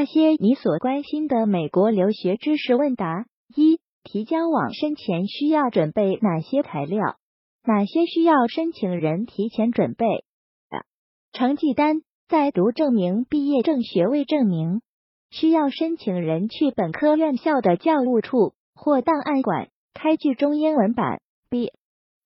那些你所关心的美国留学知识问答：一、提交网申前需要准备哪些材料？哪些需要申请人提前准备？成绩单、在读证明、毕业证、学位证明，需要申请人去本科院校的教务处或档案馆开具中英文版。B、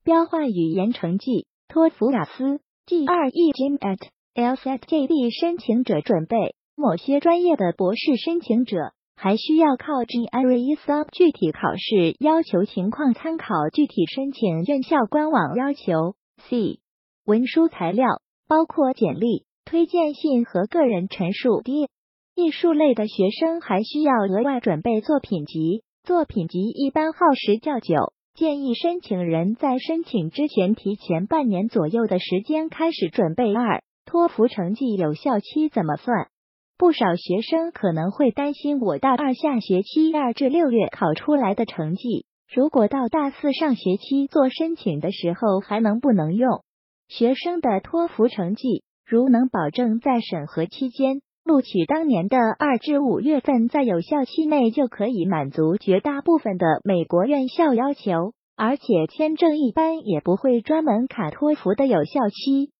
标化语言成绩，托福、雅思、GRE、GMAT、LSAT、JD 申请者准备。某些专业的博士申请者还需要靠 GRE Sub 具体考试要求情况参考具体申请院校官网要求。C 文书材料包括简历、推荐信和个人陈述。D 艺术类的学生还需要额外准备作品集，作品集一般耗时较久，建议申请人在申请之前提前半年左右的时间开始准备。二托福成绩有效期怎么算？不少学生可能会担心，我大二下学期二至六月考出来的成绩，如果到大四上学期做申请的时候还能不能用？学生的托福成绩如能保证在审核期间录取当年的二至五月份在有效期内就可以满足绝大部分的美国院校要求，而且签证一般也不会专门卡托福的有效期。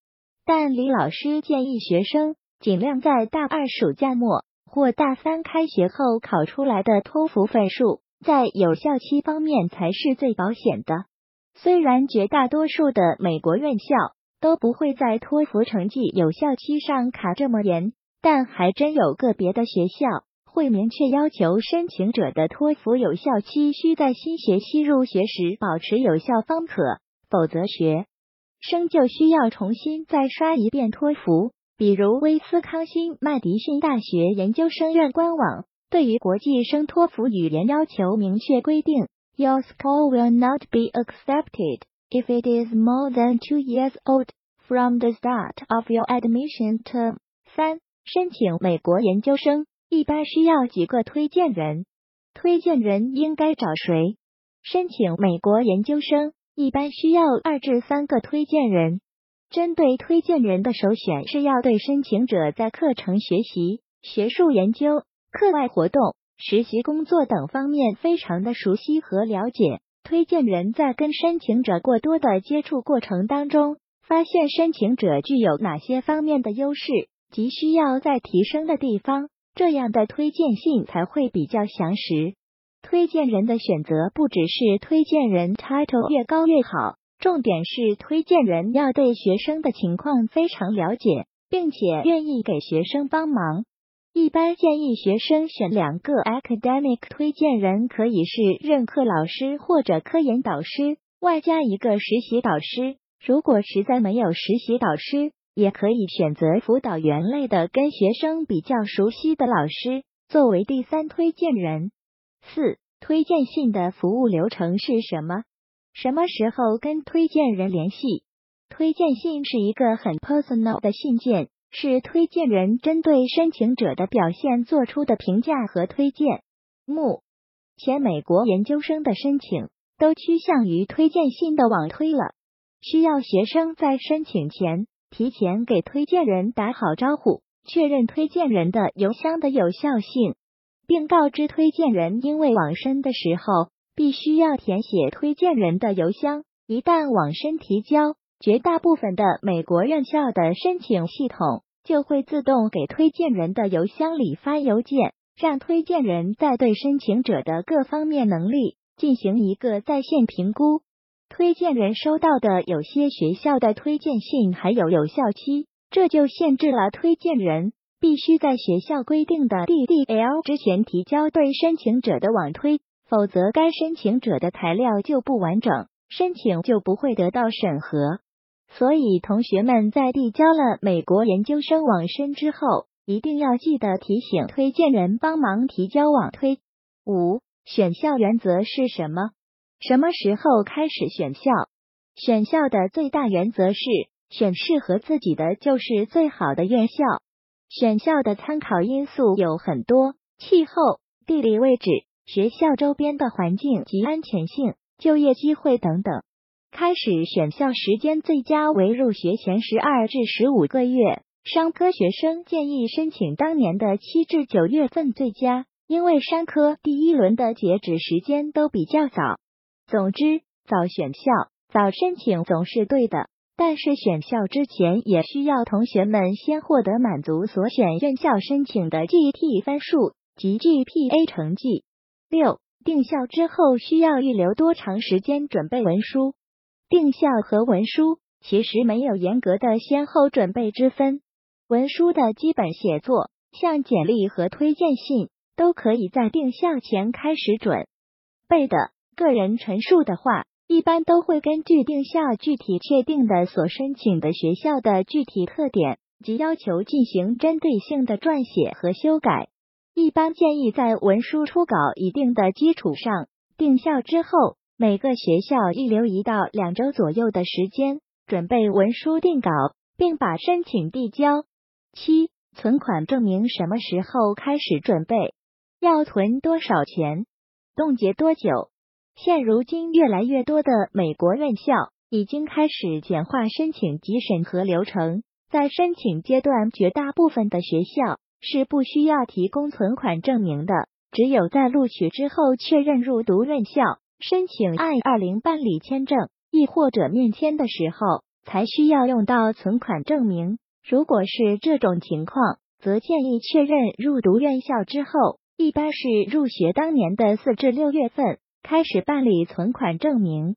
但李老师建议学生。尽量在大二暑假末或大三开学后考出来的托福分数，在有效期方面才是最保险的。虽然绝大多数的美国院校都不会在托福成绩有效期上卡这么严，但还真有个别的学校会明确要求申请者的托福有效期需在新学期入学时保持有效方可，否则学生就需要重新再刷一遍托福。比如威斯康星麦迪逊大学研究生院官网对于国际生托福语言要求明确规定：Your score will not be accepted if it is more than two years old from the start of your admission term。三、申请美国研究生一般需要几个推荐人？推荐人应该找谁？申请美国研究生一般需要二至三个推荐人。针对推荐人的首选是要对申请者在课程学习、学术研究、课外活动、实习工作等方面非常的熟悉和了解。推荐人在跟申请者过多的接触过程当中，发现申请者具有哪些方面的优势及需要再提升的地方，这样的推荐信才会比较详实。推荐人的选择不只是推荐人 title 越高越好。重点是推荐人要对学生的情况非常了解，并且愿意给学生帮忙。一般建议学生选两个 academic 推荐人，可以是任课老师或者科研导师，外加一个实习导师。如果实在没有实习导师，也可以选择辅导员类的，跟学生比较熟悉的老师作为第三推荐人。四、推荐信的服务流程是什么？什么时候跟推荐人联系？推荐信是一个很 personal 的信件，是推荐人针对申请者的表现做出的评价和推荐。目前美国研究生的申请都趋向于推荐信的网推了，需要学生在申请前提前给推荐人打好招呼，确认推荐人的邮箱的有效性，并告知推荐人因为网申的时候。必须要填写推荐人的邮箱，一旦网申提交，绝大部分的美国院校的申请系统就会自动给推荐人的邮箱里发邮件，让推荐人在对申请者的各方面能力进行一个在线评估。推荐人收到的有些学校的推荐信还有有效期，这就限制了推荐人必须在学校规定的 DDL 之前提交对申请者的网推。否则，该申请者的材料就不完整，申请就不会得到审核。所以，同学们在递交了美国研究生网申之后，一定要记得提醒推荐人帮忙提交网推。五、选校原则是什么？什么时候开始选校？选校的最大原则是选适合自己的就是最好的院校。选校的参考因素有很多，气候、地理位置。学校周边的环境及安全性、就业机会等等。开始选校时间最佳为入学前十二至十五个月，商科学生建议申请当年的七至九月份最佳，因为商科第一轮的截止时间都比较早。总之，早选校、早申请总是对的。但是选校之前也需要同学们先获得满足所选院校申请的 G T 分数及 GPA 成绩。六、定校之后需要预留多长时间准备文书？定校和文书其实没有严格的先后准备之分。文书的基本写作，像简历和推荐信，都可以在定校前开始准备的。个人陈述的话。一般都会根据定校具体确定的所申请的学校的具体特点及要求进行针对性的撰写和修改。一般建议在文书初稿一定的基础上，定校之后每个学校预留一到两周左右的时间准备文书定稿，并把申请递交。七、存款证明什么时候开始准备？要存多少钱？冻结多久？现如今，越来越多的美国院校已经开始简化申请及审核流程。在申请阶段，绝大部分的学校是不需要提供存款证明的，只有在录取之后确认入读院校，申请 I 二零办理签证，亦或者面签的时候，才需要用到存款证明。如果是这种情况，则建议确认入读院校之后，一般是入学当年的四至六月份。开始办理存款证明。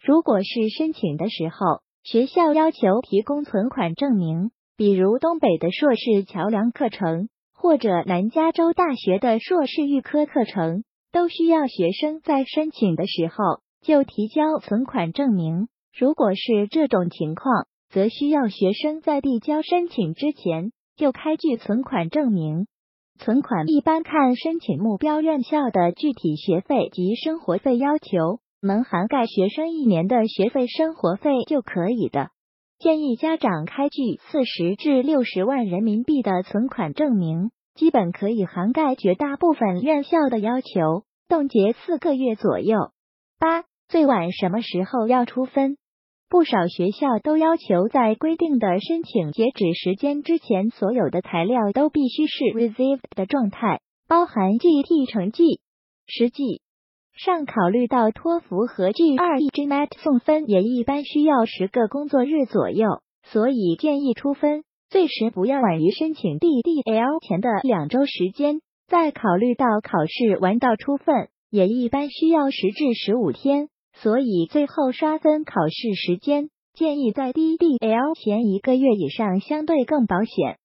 如果是申请的时候，学校要求提供存款证明，比如东北的硕士桥梁课程，或者南加州大学的硕士预科课程，都需要学生在申请的时候就提交存款证明。如果是这种情况，则需要学生在递交申请之前就开具存款证明。存款一般看申请目标院校的具体学费及生活费要求，能涵盖学生一年的学费、生活费就可以的。建议家长开具四十至六十万人民币的存款证明，基本可以涵盖绝大部分院校的要求，冻结四个月左右。八，最晚什么时候要出分？不少学校都要求在规定的申请截止时间之前，所有的材料都必须是 received 的状态，包含 GET 成绩。实际上，考虑到托福和 GRE、GMAT 送分也一般需要十个工作日左右，所以建议出分最迟不要晚于申请 DDL 前的两周时间。再考虑到考试完到出分也一般需要十至十五天。所以最后刷分考试时间建议在 DDL 前一个月以上，相对更保险。